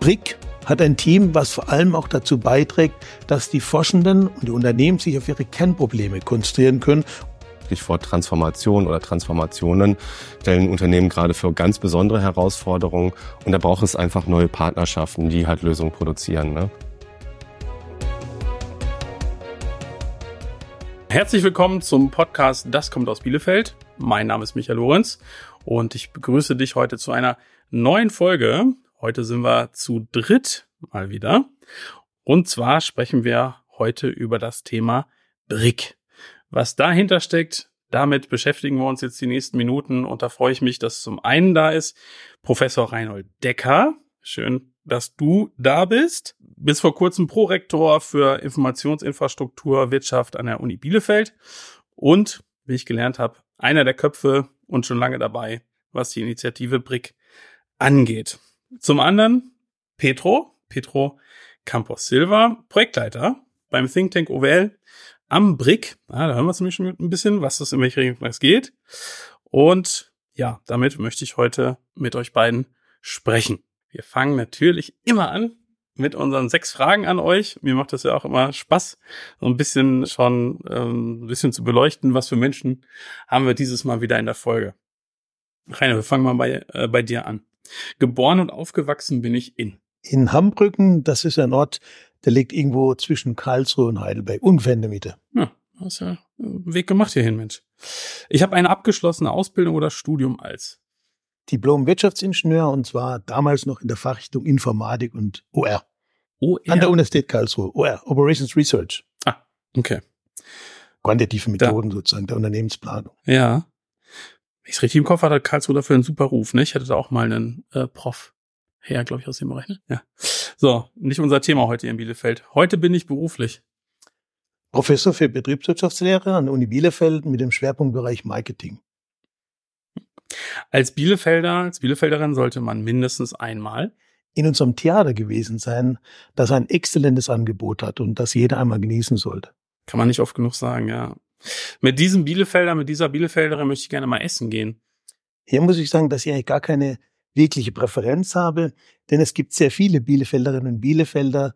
BRIC hat ein Team, was vor allem auch dazu beiträgt, dass die Forschenden und die Unternehmen sich auf ihre Kernprobleme konzentrieren können Stichwort Transformation oder Transformationen stellen Unternehmen gerade für ganz besondere Herausforderungen und da braucht es einfach neue Partnerschaften, die halt Lösungen produzieren. Ne? Herzlich willkommen zum Podcast Das kommt aus Bielefeld. Mein Name ist Michael Lorenz und ich begrüße dich heute zu einer neuen Folge. Heute sind wir zu dritt mal wieder. Und zwar sprechen wir heute über das Thema BRIC. Was dahinter steckt, damit beschäftigen wir uns jetzt die nächsten Minuten und da freue ich mich, dass zum einen da ist Professor Reinhold Decker. Schön, dass du da bist. Bis vor kurzem Prorektor für Informationsinfrastruktur Wirtschaft an der Uni Bielefeld und, wie ich gelernt habe, einer der Köpfe und schon lange dabei, was die Initiative BRIC angeht. Zum anderen Petro, Petro Campos Silva, Projektleiter beim Think Tank OWL am Brick. Ah, da hören wir es nämlich schon ein bisschen, was das in welche Richtung es geht. Und ja, damit möchte ich heute mit euch beiden sprechen. Wir fangen natürlich immer an mit unseren sechs Fragen an euch. Mir macht das ja auch immer Spaß, so ein bisschen schon ähm, ein bisschen zu beleuchten, was für Menschen haben wir dieses Mal wieder in der Folge. Rainer, wir fangen mal bei, äh, bei dir an. Geboren und aufgewachsen bin ich in. In Hambrücken, das ist ein Ort, der liegt irgendwo zwischen Karlsruhe und Heidelberg, Mitte. Ja, hast ja einen Weg gemacht hierhin, Mensch. Ich habe eine abgeschlossene Ausbildung oder Studium als Diplom-Wirtschaftsingenieur und zwar damals noch in der Fachrichtung Informatik und OR. OR? An der Universität Karlsruhe. OR, Operations Research. Ah, okay. Quantitative Methoden da. sozusagen der Unternehmensplanung. Ja. Wenn ich es richtig im Kopf hatte, hat Karlsruhe dafür einen super Ruf. Ne? Ich hatte da auch mal einen äh, Prof her, glaube ich, aus dem Bereich. Ne? Ja. So, nicht unser Thema heute in Bielefeld. Heute bin ich beruflich. Professor für Betriebswirtschaftslehre an der Uni Bielefeld mit dem Schwerpunktbereich Marketing. Als Bielefelder, als Bielefelderin sollte man mindestens einmal in unserem Theater gewesen sein, das ein exzellentes Angebot hat und das jeder einmal genießen sollte. Kann man nicht oft genug sagen, ja. Mit diesem Bielefelder, mit dieser Bielefelderin möchte ich gerne mal essen gehen. Hier muss ich sagen, dass ich eigentlich gar keine wirkliche Präferenz habe, denn es gibt sehr viele Bielefelderinnen und Bielefelder,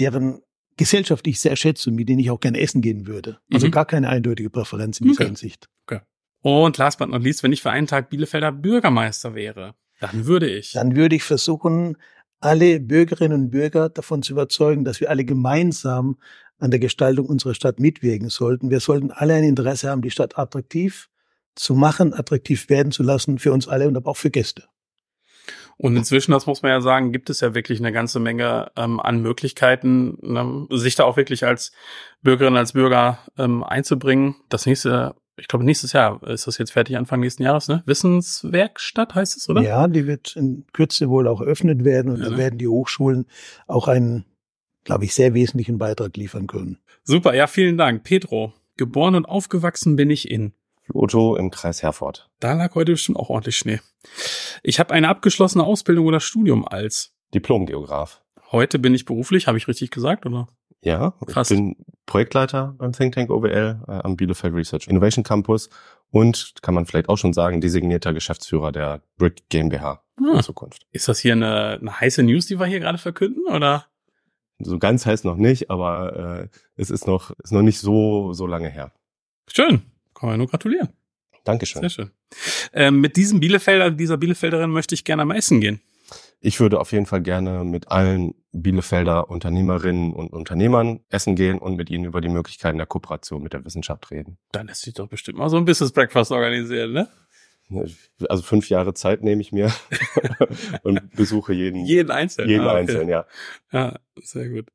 deren Gesellschaft ich sehr schätze und mit denen ich auch gerne essen gehen würde. Also mhm. gar keine eindeutige Präferenz in dieser okay. Hinsicht. Okay. Und last but not least, wenn ich für einen Tag Bielefelder Bürgermeister wäre, dann würde ich. Dann würde ich versuchen, alle Bürgerinnen und Bürger davon zu überzeugen, dass wir alle gemeinsam an der Gestaltung unserer Stadt mitwirken sollten. Wir sollten alle ein Interesse haben, die Stadt attraktiv zu machen, attraktiv werden zu lassen für uns alle und aber auch für Gäste. Und inzwischen, das muss man ja sagen, gibt es ja wirklich eine ganze Menge ähm, an Möglichkeiten, ne, sich da auch wirklich als Bürgerin, als Bürger ähm, einzubringen. Das nächste, ich glaube, nächstes Jahr ist das jetzt fertig, Anfang nächsten Jahres, ne? Wissenswerkstatt heißt es, oder? Ja, die wird in Kürze wohl auch eröffnet werden und ja, da ne? werden die Hochschulen auch einen, glaube ich, sehr wesentlichen Beitrag liefern können. Super, ja, vielen Dank. Pedro, geboren und aufgewachsen bin ich in Otto im Kreis Herford. Da lag heute bestimmt auch ordentlich Schnee. Ich habe eine abgeschlossene Ausbildung oder Studium als Diplomgeograf. Heute bin ich beruflich, habe ich richtig gesagt, oder? Ja, Krass. ich bin Projektleiter beim Think Tank OWL äh, am Bielefeld Research Innovation Campus und kann man vielleicht auch schon sagen, designierter Geschäftsführer der Brick GmbH ah. in Zukunft. Ist das hier eine, eine heiße News, die wir hier gerade verkünden, oder? So ganz heiß noch nicht, aber äh, es ist noch, ist noch nicht so, so lange her. Schön. Kann man nur gratulieren. Dankeschön. Sehr schön. Ähm, mit diesem Bielefelder, dieser Bielefelderin möchte ich gerne mal essen gehen. Ich würde auf jeden Fall gerne mit allen Bielefelder Unternehmerinnen und Unternehmern essen gehen und mit ihnen über die Möglichkeiten der Kooperation mit der Wissenschaft reden. Dann lässt sich doch bestimmt mal so ein Business Breakfast organisieren, ne? Also fünf Jahre Zeit nehme ich mir und besuche jeden. Jeden einzeln. Jeden ah, okay. einzeln, ja. Ja, sehr gut.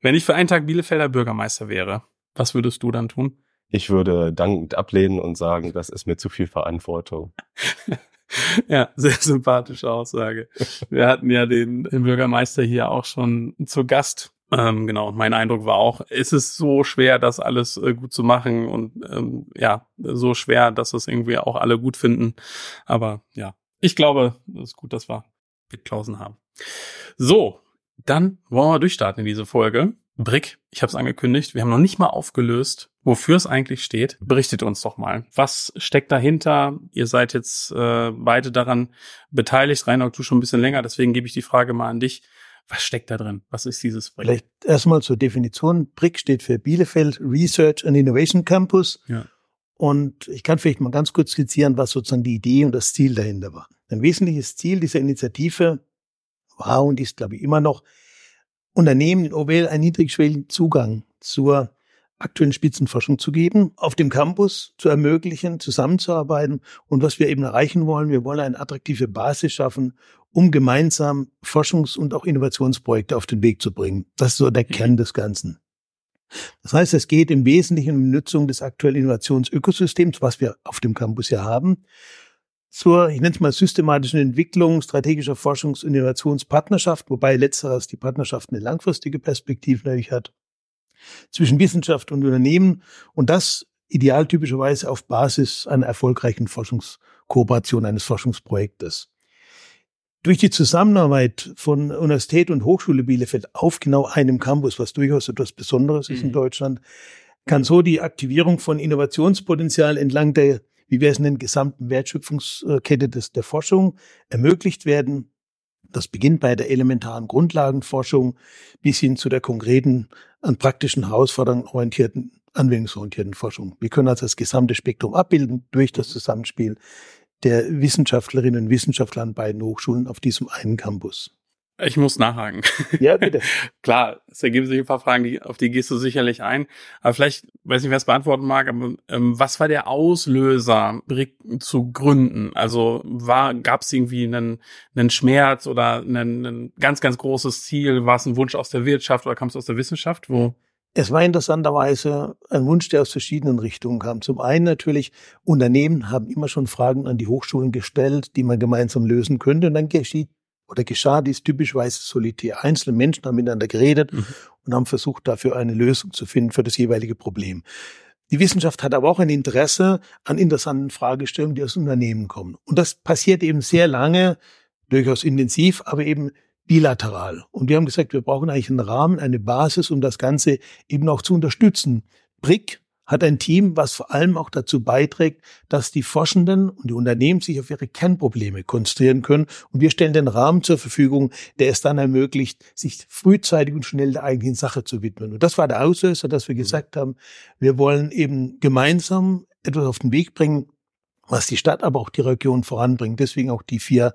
Wenn ich für einen Tag Bielefelder Bürgermeister wäre, was würdest du dann tun? Ich würde dankend ablehnen und sagen, das ist mir zu viel Verantwortung. ja, sehr sympathische Aussage. Wir hatten ja den, den Bürgermeister hier auch schon zu Gast. Ähm, genau, mein Eindruck war auch, ist es so schwer, das alles äh, gut zu machen und ähm, ja, so schwer, dass es irgendwie auch alle gut finden. Aber ja, ich glaube, es ist gut, dass wir mit Klausen haben. So, dann wollen wir durchstarten in diese Folge. Brick, ich habe es angekündigt, wir haben noch nicht mal aufgelöst, wofür es eigentlich steht. Berichtet uns doch mal. Was steckt dahinter? Ihr seid jetzt äh, beide daran beteiligt. Reinhold, du schon ein bisschen länger, deswegen gebe ich die Frage mal an dich. Was steckt da drin? Was ist dieses BRIC? Vielleicht erstmal zur Definition. BRIC steht für Bielefeld Research and Innovation Campus. Ja. Und ich kann vielleicht mal ganz kurz skizzieren, was sozusagen die Idee und das Ziel dahinter war. Ein wesentliches Ziel dieser Initiative war und ist, glaube ich, immer noch, Unternehmen in OWL einen niedrigschwelligen Zugang zur aktuellen Spitzenforschung zu geben, auf dem Campus zu ermöglichen, zusammenzuarbeiten und was wir eben erreichen wollen, wir wollen eine attraktive Basis schaffen, um gemeinsam Forschungs- und auch Innovationsprojekte auf den Weg zu bringen. Das ist so der Kern des Ganzen. Das heißt, es geht im Wesentlichen um die Nutzung des aktuellen Innovationsökosystems, was wir auf dem Campus ja haben, zur, ich nenne es mal, systematischen Entwicklung strategischer Forschungs- und Innovationspartnerschaft, wobei letzteres die Partnerschaft eine langfristige Perspektive natürlich hat, zwischen Wissenschaft und Unternehmen und das ideal typischerweise auf Basis einer erfolgreichen Forschungskooperation eines Forschungsprojektes. Durch die Zusammenarbeit von Universität und Hochschule Bielefeld auf genau einem Campus, was durchaus etwas Besonderes ist in mhm. Deutschland, kann so die Aktivierung von Innovationspotenzial entlang der, wie wir es nennen, gesamten Wertschöpfungskette des, der Forschung ermöglicht werden. Das beginnt bei der elementaren Grundlagenforschung bis hin zu der konkreten, an praktischen Herausforderungen orientierten, anwendungsorientierten Forschung. Wir können also das gesamte Spektrum abbilden durch das Zusammenspiel der Wissenschaftlerinnen und Wissenschaftler an beiden Hochschulen auf diesem einen Campus. Ich muss nachhaken. Ja, bitte. Klar, es ergeben sich ein paar Fragen, die, auf die gehst du sicherlich ein. Aber vielleicht, weiß nicht, wer es beantworten mag, aber ähm, was war der Auslöser, BRIC zu gründen? Also war, gab es irgendwie einen, einen Schmerz oder einen, ein ganz, ganz großes Ziel? War es ein Wunsch aus der Wirtschaft oder kam es aus der Wissenschaft? Wo? Es war interessanterweise ein Wunsch, der aus verschiedenen Richtungen kam. Zum einen natürlich, Unternehmen haben immer schon Fragen an die Hochschulen gestellt, die man gemeinsam lösen könnte. Und dann geschieht oder geschah dies typischweise solitär. Einzelne Menschen haben miteinander geredet mhm. und haben versucht, dafür eine Lösung zu finden für das jeweilige Problem. Die Wissenschaft hat aber auch ein Interesse an interessanten Fragestellungen, die aus Unternehmen kommen. Und das passiert eben sehr lange, durchaus intensiv, aber eben bilateral. Und wir haben gesagt, wir brauchen eigentlich einen Rahmen, eine Basis, um das Ganze eben auch zu unterstützen. BRIC hat ein Team, was vor allem auch dazu beiträgt, dass die Forschenden und die Unternehmen sich auf ihre Kernprobleme konzentrieren können. Und wir stellen den Rahmen zur Verfügung, der es dann ermöglicht, sich frühzeitig und schnell der eigentlichen Sache zu widmen. Und das war der Auslöser, dass wir mhm. gesagt haben, wir wollen eben gemeinsam etwas auf den Weg bringen, was die Stadt, aber auch die Region voranbringt. Deswegen auch die vier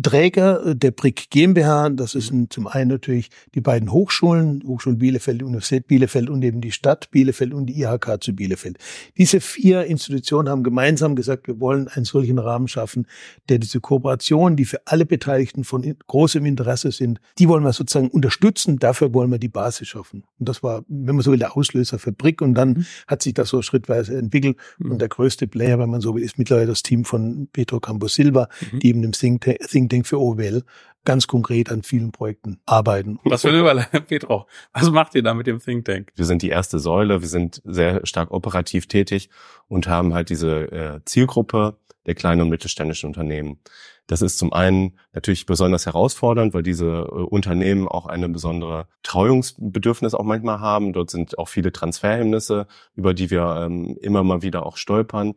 Träger äh, der BRIC GmbH. Das ist mhm. zum einen natürlich die beiden Hochschulen, Hochschulen Bielefeld, Universität Bielefeld und eben die Stadt Bielefeld und die IHK zu Bielefeld. Diese vier Institutionen haben gemeinsam gesagt, wir wollen einen solchen Rahmen schaffen, der diese Kooperation, die für alle Beteiligten von großem Interesse sind, die wollen wir sozusagen unterstützen. Dafür wollen wir die Basis schaffen. Und das war, wenn man so will, der Auslöser für BRIC. Und dann mhm. hat sich das so schrittweise entwickelt. Und der größte Player, wenn man so will, ist mit mittlerweile das Team von Pedro Campos Silva, mhm. die eben im Think Tank, Think Tank für OWL ganz konkret an vielen Projekten arbeiten. Was für eine Überleitung, Pedro. Was macht ihr da mit dem Think Tank? Wir sind die erste Säule, wir sind sehr stark operativ tätig und haben halt diese äh, Zielgruppe der kleinen und mittelständischen Unternehmen. Das ist zum einen natürlich besonders herausfordernd, weil diese äh, Unternehmen auch eine besondere Treuungsbedürfnis auch manchmal haben. Dort sind auch viele Transferhemmnisse, über die wir ähm, immer mal wieder auch stolpern.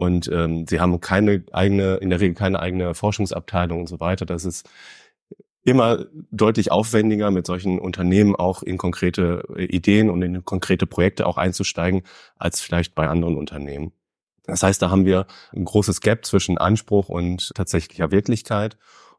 Und ähm, sie haben keine eigene, in der Regel keine eigene Forschungsabteilung und so weiter. Das ist immer deutlich aufwendiger, mit solchen Unternehmen auch in konkrete äh, Ideen und in konkrete Projekte auch einzusteigen, als vielleicht bei anderen Unternehmen. Das heißt, da haben wir ein großes Gap zwischen Anspruch und tatsächlicher Wirklichkeit.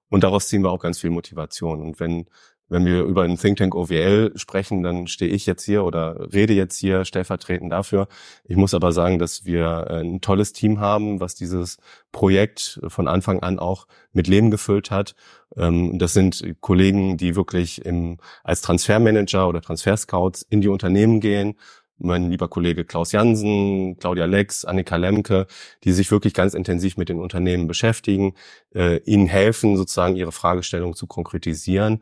Und daraus ziehen wir auch ganz viel Motivation. Und wenn wenn wir über einen Think Tank OWL sprechen, dann stehe ich jetzt hier oder rede jetzt hier stellvertretend dafür. Ich muss aber sagen, dass wir ein tolles Team haben, was dieses Projekt von Anfang an auch mit Leben gefüllt hat. Ähm, das sind Kollegen, die wirklich im, als Transfermanager oder Transferscouts in die Unternehmen gehen, mein lieber Kollege Klaus Jansen, Claudia Lex, Annika Lemke, die sich wirklich ganz intensiv mit den Unternehmen beschäftigen, äh, ihnen helfen, sozusagen ihre Fragestellung zu konkretisieren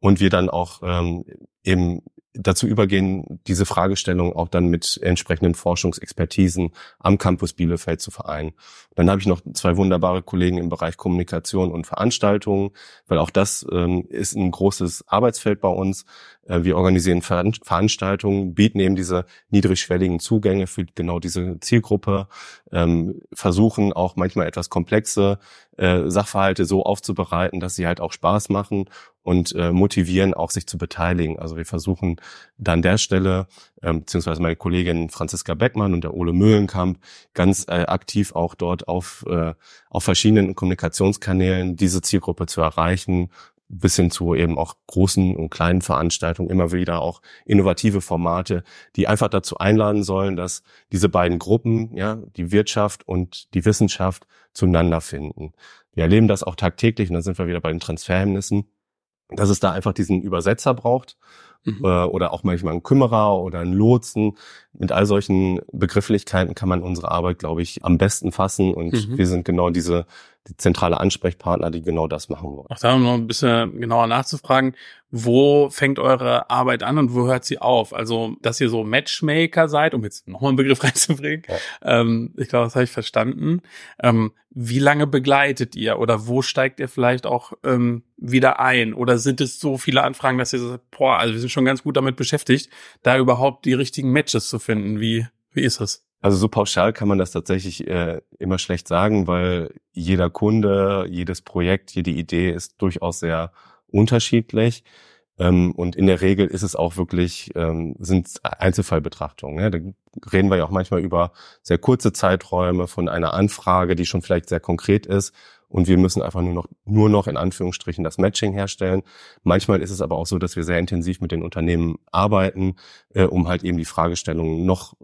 und wir dann auch ähm, eben dazu übergehen, diese Fragestellung auch dann mit entsprechenden Forschungsexpertisen am Campus Bielefeld zu vereinen. Dann habe ich noch zwei wunderbare Kollegen im Bereich Kommunikation und Veranstaltungen, weil auch das ähm, ist ein großes Arbeitsfeld bei uns. Äh, wir organisieren Veranstaltungen, bieten eben diese niedrigschwelligen Zugänge für genau diese Zielgruppe, ähm, versuchen auch manchmal etwas komplexe äh, Sachverhalte so aufzubereiten, dass sie halt auch Spaß machen und äh, motivieren, auch sich zu beteiligen. Also wir versuchen da an der Stelle, ähm, beziehungsweise meine Kollegin Franziska Beckmann und der Ole Mühlenkamp, ganz äh, aktiv auch dort auf, äh, auf verschiedenen Kommunikationskanälen diese Zielgruppe zu erreichen, bis hin zu eben auch großen und kleinen Veranstaltungen, immer wieder auch innovative Formate, die einfach dazu einladen sollen, dass diese beiden Gruppen, ja, die Wirtschaft und die Wissenschaft zueinander finden. Wir erleben das auch tagtäglich und dann sind wir wieder bei den Transferhemmnissen dass es da einfach diesen Übersetzer braucht mhm. äh, oder auch manchmal einen Kümmerer oder einen Lotsen. Mit all solchen Begrifflichkeiten kann man unsere Arbeit, glaube ich, am besten fassen und mhm. wir sind genau diese die zentrale Ansprechpartner, die genau das machen wollen. Auch da noch ein bisschen genauer nachzufragen, wo fängt eure Arbeit an und wo hört sie auf? Also, dass ihr so Matchmaker seid, um jetzt nochmal einen Begriff reinzubringen, ja. ähm, ich glaube, das habe ich verstanden. Ähm, wie lange begleitet ihr oder wo steigt ihr vielleicht auch ähm, wieder ein? Oder sind es so viele Anfragen, dass ihr sagt, boah, also wir sind schon ganz gut damit beschäftigt, da überhaupt die richtigen Matches zu finden? Wie, wie ist es? Also so pauschal kann man das tatsächlich äh, immer schlecht sagen, weil jeder Kunde, jedes Projekt, jede Idee ist durchaus sehr unterschiedlich. Ähm, und in der Regel ist es auch wirklich, ähm, sind Einzelfallbetrachtungen. Ne? Da reden wir ja auch manchmal über sehr kurze Zeiträume von einer Anfrage, die schon vielleicht sehr konkret ist. Und wir müssen einfach nur noch, nur noch in Anführungsstrichen das Matching herstellen. Manchmal ist es aber auch so, dass wir sehr intensiv mit den Unternehmen arbeiten, äh, um halt eben die Fragestellungen noch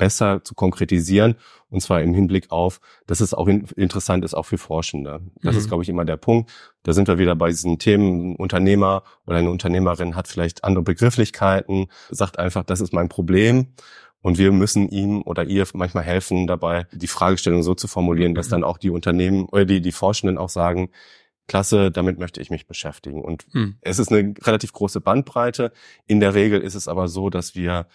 besser zu konkretisieren und zwar im Hinblick auf, dass es auch in, interessant ist, auch für Forschende. Das mhm. ist, glaube ich, immer der Punkt. Da sind wir wieder bei diesen Themen. Ein Unternehmer oder eine Unternehmerin hat vielleicht andere Begrifflichkeiten, sagt einfach, das ist mein Problem. Und wir müssen ihm oder ihr manchmal helfen, dabei die Fragestellung so zu formulieren, dass mhm. dann auch die Unternehmen oder die, die Forschenden auch sagen, klasse, damit möchte ich mich beschäftigen. Und hm. es ist eine relativ große Bandbreite. In der Regel ist es aber so, dass wir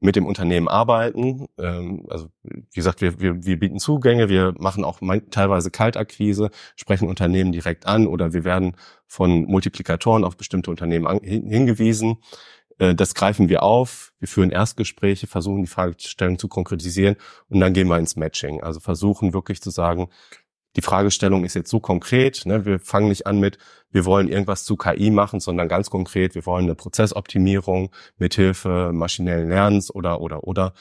mit dem Unternehmen arbeiten. Ähm, also wie gesagt, wir, wir, wir bieten Zugänge, wir machen auch teilweise Kaltakquise, sprechen Unternehmen direkt an oder wir werden von Multiplikatoren auf bestimmte Unternehmen hingewiesen. Äh, das greifen wir auf, wir führen Erstgespräche, versuchen die Fragestellung zu konkretisieren und dann gehen wir ins Matching. Also versuchen wirklich zu sagen, die Fragestellung ist jetzt so konkret. Ne? Wir fangen nicht an mit, wir wollen irgendwas zu KI machen, sondern ganz konkret, wir wollen eine Prozessoptimierung mithilfe maschinellen Lernens oder oder oder.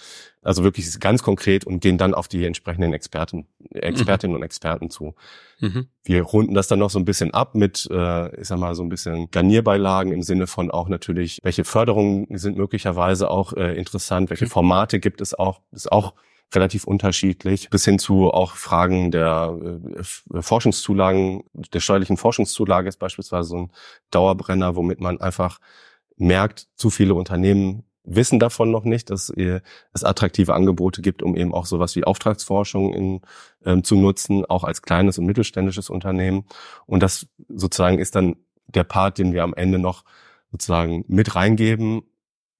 Also wirklich ganz konkret und gehen dann auf die entsprechenden Experten, Expertinnen mhm. und Experten zu. Mhm. Wir runden das dann noch so ein bisschen ab mit, äh, ich sag mal, so ein bisschen Garnierbeilagen im Sinne von auch natürlich, welche Förderungen sind möglicherweise auch äh, interessant, welche Formate gibt es auch, ist auch relativ unterschiedlich, bis hin zu auch Fragen der äh, Forschungszulagen, der steuerlichen Forschungszulage ist beispielsweise so ein Dauerbrenner, womit man einfach merkt, zu viele Unternehmen wissen davon noch nicht, dass es attraktive Angebote gibt, um eben auch sowas wie Auftragsforschung in, ähm, zu nutzen, auch als kleines und mittelständisches Unternehmen. Und das sozusagen ist dann der Part, den wir am Ende noch sozusagen mit reingeben,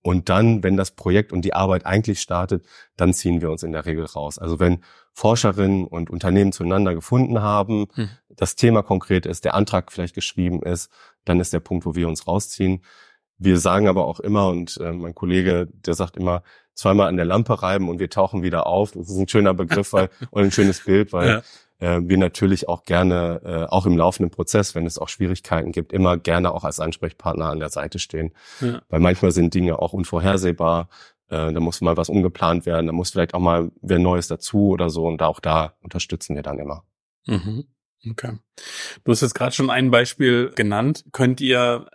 und dann, wenn das Projekt und die Arbeit eigentlich startet, dann ziehen wir uns in der Regel raus. Also wenn Forscherinnen und Unternehmen zueinander gefunden haben, hm. das Thema konkret ist, der Antrag vielleicht geschrieben ist, dann ist der Punkt, wo wir uns rausziehen. Wir sagen aber auch immer, und äh, mein Kollege, der sagt immer, zweimal an der Lampe reiben und wir tauchen wieder auf. Das ist ein schöner Begriff weil, und ein schönes Bild, weil ja äh, wir natürlich auch gerne, äh, auch im laufenden Prozess, wenn es auch Schwierigkeiten gibt, immer gerne auch als Ansprechpartner an der Seite stehen. Ja. Weil manchmal sind Dinge auch unvorhersehbar. Äh, da muss mal was umgeplant werden, da muss vielleicht auch mal wer Neues dazu oder so. Und auch da unterstützen wir dann immer. Mhm. Okay. Du hast jetzt gerade schon ein Beispiel genannt. Könnt ihr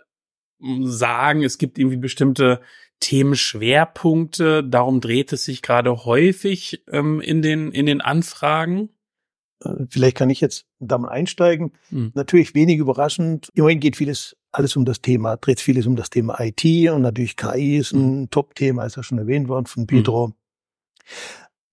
sagen, es gibt irgendwie bestimmte Themenschwerpunkte, darum dreht es sich gerade häufig ähm, in den in den Anfragen? Vielleicht kann ich jetzt damit einsteigen. Mhm. Natürlich wenig überraschend. Im Moment geht vieles alles um das Thema, dreht vieles um das Thema IT und natürlich KI ist ein mhm. Top-Thema, ist ja schon erwähnt worden von Pedro. Mhm.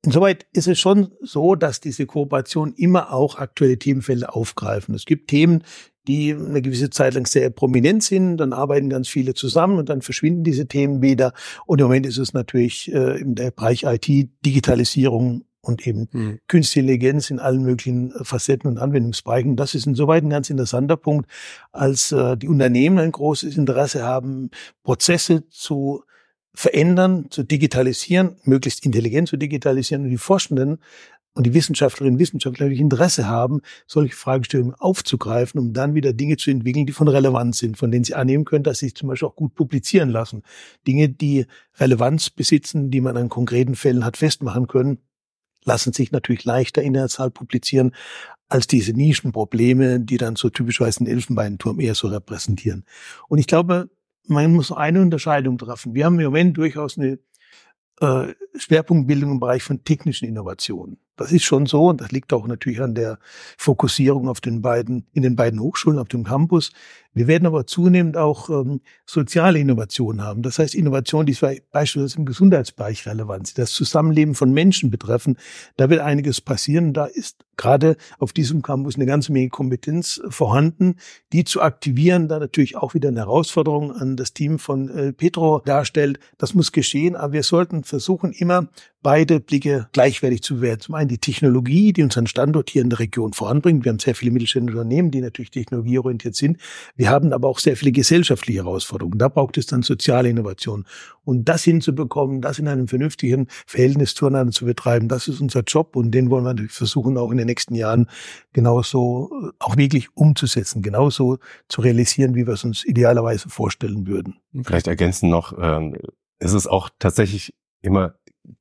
Insoweit ist es schon so, dass diese Kooperation immer auch aktuelle Themenfelder aufgreifen. Es gibt Themen, die eine gewisse Zeit lang sehr prominent sind. Dann arbeiten ganz viele zusammen und dann verschwinden diese Themen wieder. Und im Moment ist es natürlich äh, im Bereich IT, Digitalisierung und eben mhm. künstliche Intelligenz in allen möglichen äh, Facetten und Anwendungsbereichen. Das ist insoweit ein ganz interessanter Punkt, als äh, die Unternehmen ein großes Interesse haben, Prozesse zu verändern, zu digitalisieren, möglichst intelligent zu digitalisieren und die Forschenden und die Wissenschaftlerinnen und Wissenschaftler natürlich Interesse haben, solche Fragestellungen aufzugreifen, um dann wieder Dinge zu entwickeln, die von Relevanz sind, von denen sie annehmen können, dass sie sich zum Beispiel auch gut publizieren lassen. Dinge, die Relevanz besitzen, die man an konkreten Fällen hat festmachen können, lassen sich natürlich leichter in der Zahl publizieren als diese Nischenprobleme, die dann so typischweise den Elfenbeinturm eher so repräsentieren. Und ich glaube, man muss eine Unterscheidung treffen. Wir haben im Moment durchaus eine äh, Schwerpunktbildung im Bereich von technischen Innovationen. Das ist schon so und das liegt auch natürlich an der Fokussierung auf den beiden, in den beiden Hochschulen, auf dem Campus. Wir werden aber zunehmend auch ähm, soziale Innovationen haben. Das heißt Innovationen, die beispielsweise im Gesundheitsbereich relevant sind, das Zusammenleben von Menschen betreffen. Da wird einiges passieren. Da ist gerade auf diesem Campus eine ganze Menge Kompetenz vorhanden, die zu aktivieren, da natürlich auch wieder eine Herausforderung an das Team von äh, Petro darstellt. Das muss geschehen, aber wir sollten versuchen, immer beide Blicke gleichwertig zu bewerten. Zum einen die Technologie, die unseren Standort hier in der Region voranbringt. Wir haben sehr viele mittelständische Unternehmen, die natürlich technologieorientiert sind. Wir haben aber auch sehr viele gesellschaftliche Herausforderungen. Da braucht es dann soziale Innovation. Und das hinzubekommen, das in einem vernünftigen Verhältnis zueinander zu betreiben, das ist unser Job und den wollen wir natürlich versuchen, auch in den nächsten Jahren genauso äh, auch wirklich umzusetzen, genauso zu realisieren, wie wir es uns idealerweise vorstellen würden. Vielleicht ergänzen noch, ähm, ist es auch tatsächlich immer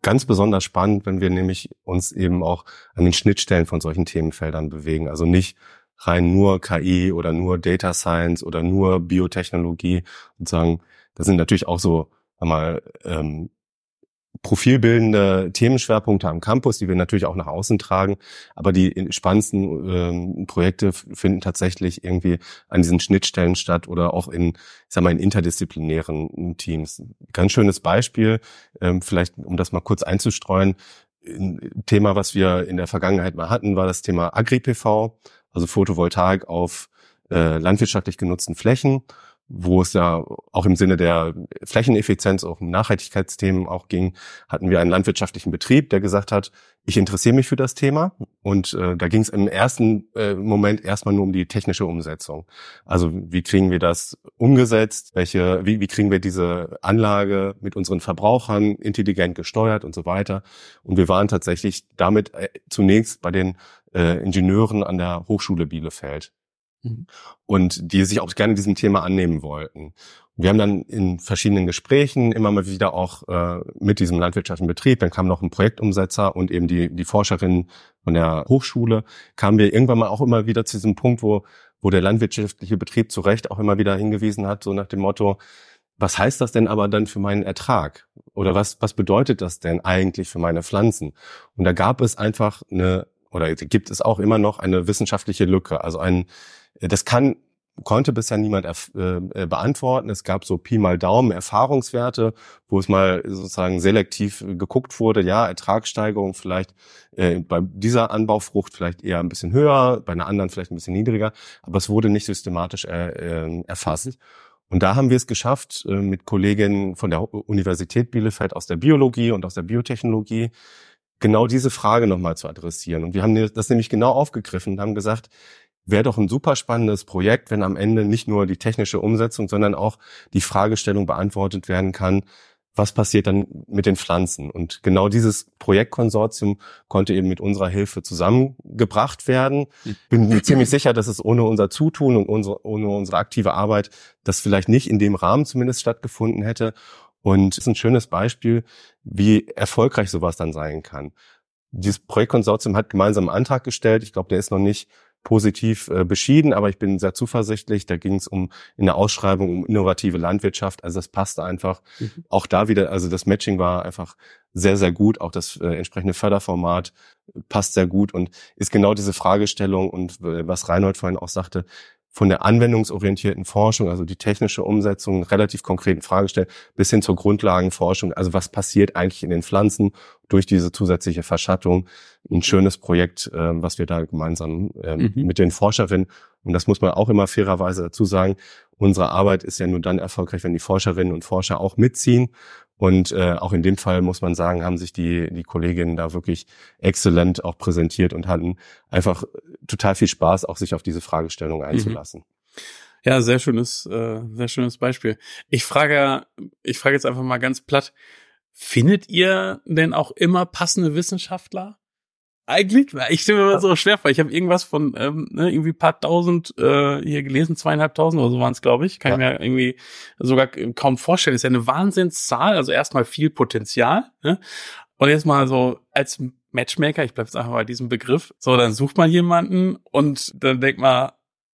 ganz besonders spannend, wenn wir nämlich uns eben auch an den Schnittstellen von solchen Themenfeldern bewegen. Also nicht rein nur KI oder nur Data Science oder nur Biotechnologie und sagen, das sind natürlich auch so einmal ähm, profilbildende Themenschwerpunkte am Campus, die wir natürlich auch nach außen tragen. Aber die spannendsten ähm, Projekte finden tatsächlich irgendwie an diesen Schnittstellen statt oder auch in, ich sag mal, in interdisziplinären Teams. Ganz schönes Beispiel, ähm, vielleicht um das mal kurz einzustreuen. Ein Thema, was wir in der Vergangenheit mal hatten, war das Thema Agri-PV, also Photovoltaik auf äh, landwirtschaftlich genutzten Flächen wo es ja auch im Sinne der Flächeneffizienz, auch um Nachhaltigkeitsthemen auch ging, hatten wir einen landwirtschaftlichen Betrieb, der gesagt hat, ich interessiere mich für das Thema. Und äh, da ging es im ersten äh, Moment erstmal nur um die technische Umsetzung. Also wie kriegen wir das umgesetzt? Welche, wie, wie kriegen wir diese Anlage mit unseren Verbrauchern intelligent gesteuert und so weiter? Und wir waren tatsächlich damit äh, zunächst bei den äh, Ingenieuren an der Hochschule Bielefeld Mhm. Und die sich auch gerne diesem Thema annehmen wollten. Wir haben dann in verschiedenen Gesprächen immer mal wieder auch äh, mit diesem landwirtschaftlichen Betrieb, dann kam noch ein Projektumsetzer und eben die, die Forscherin von der Hochschule, kamen wir irgendwann mal auch immer wieder zu diesem Punkt, wo, wo der landwirtschaftliche Betrieb zu Recht auch immer wieder hingewiesen hat, so nach dem Motto, was heißt das denn aber dann für meinen Ertrag? Oder was, was bedeutet das denn eigentlich für meine Pflanzen? Und da gab es einfach eine, oder gibt es auch immer noch eine wissenschaftliche Lücke, also ein, das kann konnte bisher niemand äh, beantworten. Es gab so Pi mal Daumen Erfahrungswerte, wo es mal sozusagen selektiv geguckt wurde. Ja, Ertragssteigerung vielleicht äh, bei dieser Anbaufrucht vielleicht eher ein bisschen höher, bei einer anderen vielleicht ein bisschen niedriger, aber es wurde nicht systematisch äh, äh, erfasst. Und da haben wir es geschafft, äh, mit Kolleginnen von der Universität Bielefeld aus der Biologie und aus der Biotechnologie genau diese Frage nochmal zu adressieren. Und wir haben das nämlich genau aufgegriffen und haben gesagt, wäre doch ein super spannendes Projekt, wenn am Ende nicht nur die technische Umsetzung, sondern auch die Fragestellung beantwortet werden kann, was passiert dann mit den Pflanzen? Und genau dieses Projektkonsortium konnte eben mit unserer Hilfe zusammengebracht werden. Bin mir ziemlich sicher, dass es ohne unser Zutun und unsere, ohne unsere aktive Arbeit das vielleicht nicht in dem Rahmen zumindest stattgefunden hätte. Und es ist ein schönes Beispiel, wie erfolgreich sowas dann sein kann. Dieses Projektkonsortium hat gemeinsam einen Antrag gestellt. Ich glaube, der ist noch nicht positiv äh, beschieden, aber ich bin sehr zuversichtlich. Da ging es um in der Ausschreibung um innovative Landwirtschaft. Also das passte einfach. Mhm. Auch da wieder, also das Matching war einfach sehr, sehr gut. Auch das äh, entsprechende Förderformat passt sehr gut und ist genau diese Fragestellung und äh, was Reinhold vorhin auch sagte, von der anwendungsorientierten Forschung, also die technische Umsetzung, relativ konkreten Fragestellungen, bis hin zur Grundlagenforschung. Also was passiert eigentlich in den Pflanzen? Durch diese zusätzliche Verschattung ein schönes Projekt, äh, was wir da gemeinsam äh, mhm. mit den Forscherinnen, und das muss man auch immer fairerweise dazu sagen, unsere Arbeit ist ja nur dann erfolgreich, wenn die Forscherinnen und Forscher auch mitziehen. Und äh, auch in dem Fall muss man sagen, haben sich die, die Kolleginnen da wirklich exzellent auch präsentiert und hatten einfach total viel Spaß, auch sich auf diese Fragestellung mhm. einzulassen. Mhm. Ja, sehr schönes, äh, sehr schönes Beispiel. Ich frage, ich frage jetzt einfach mal ganz platt, findet ihr denn auch immer passende Wissenschaftler? Eigentlich, ich stelle mir immer so schwer vor. Ich habe irgendwas von ähm, ne, irgendwie paar tausend äh, hier gelesen, zweieinhalbtausend oder so waren es, glaube ich. Kann ja. ich mir irgendwie sogar kaum vorstellen. ist ja eine Wahnsinnszahl. Also erstmal viel Potenzial. Ne? Und jetzt mal so als Matchmaker, ich bleibe jetzt einfach bei diesem Begriff. So, dann sucht man jemanden und dann denkt man,